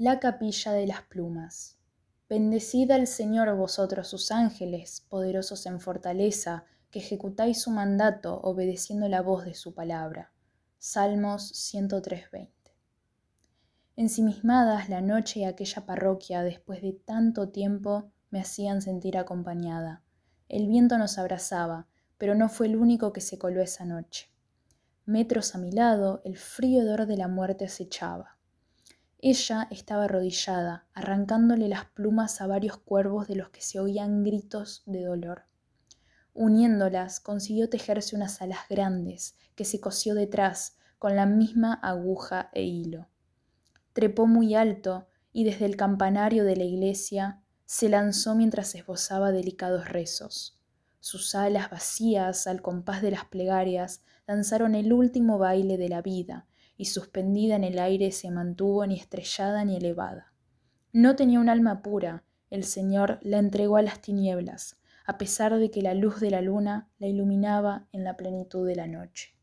La capilla de las plumas. Bendecid al Señor vosotros sus ángeles, poderosos en fortaleza, que ejecutáis su mandato obedeciendo la voz de su palabra. Salmos 103.20. Ensimismadas la noche y aquella parroquia, después de tanto tiempo, me hacían sentir acompañada. El viento nos abrazaba, pero no fue el único que se coló esa noche. Metros a mi lado, el frío hedor de la muerte acechaba. Ella estaba arrodillada, arrancándole las plumas a varios cuervos de los que se oían gritos de dolor. Uniéndolas, consiguió tejerse unas alas grandes, que se cosió detrás, con la misma aguja e hilo. Trepó muy alto y desde el campanario de la iglesia se lanzó mientras esbozaba delicados rezos. Sus alas vacías, al compás de las plegarias, danzaron el último baile de la vida, y suspendida en el aire se mantuvo ni estrellada ni elevada. No tenía un alma pura, el Señor la entregó a las tinieblas, a pesar de que la luz de la luna la iluminaba en la plenitud de la noche.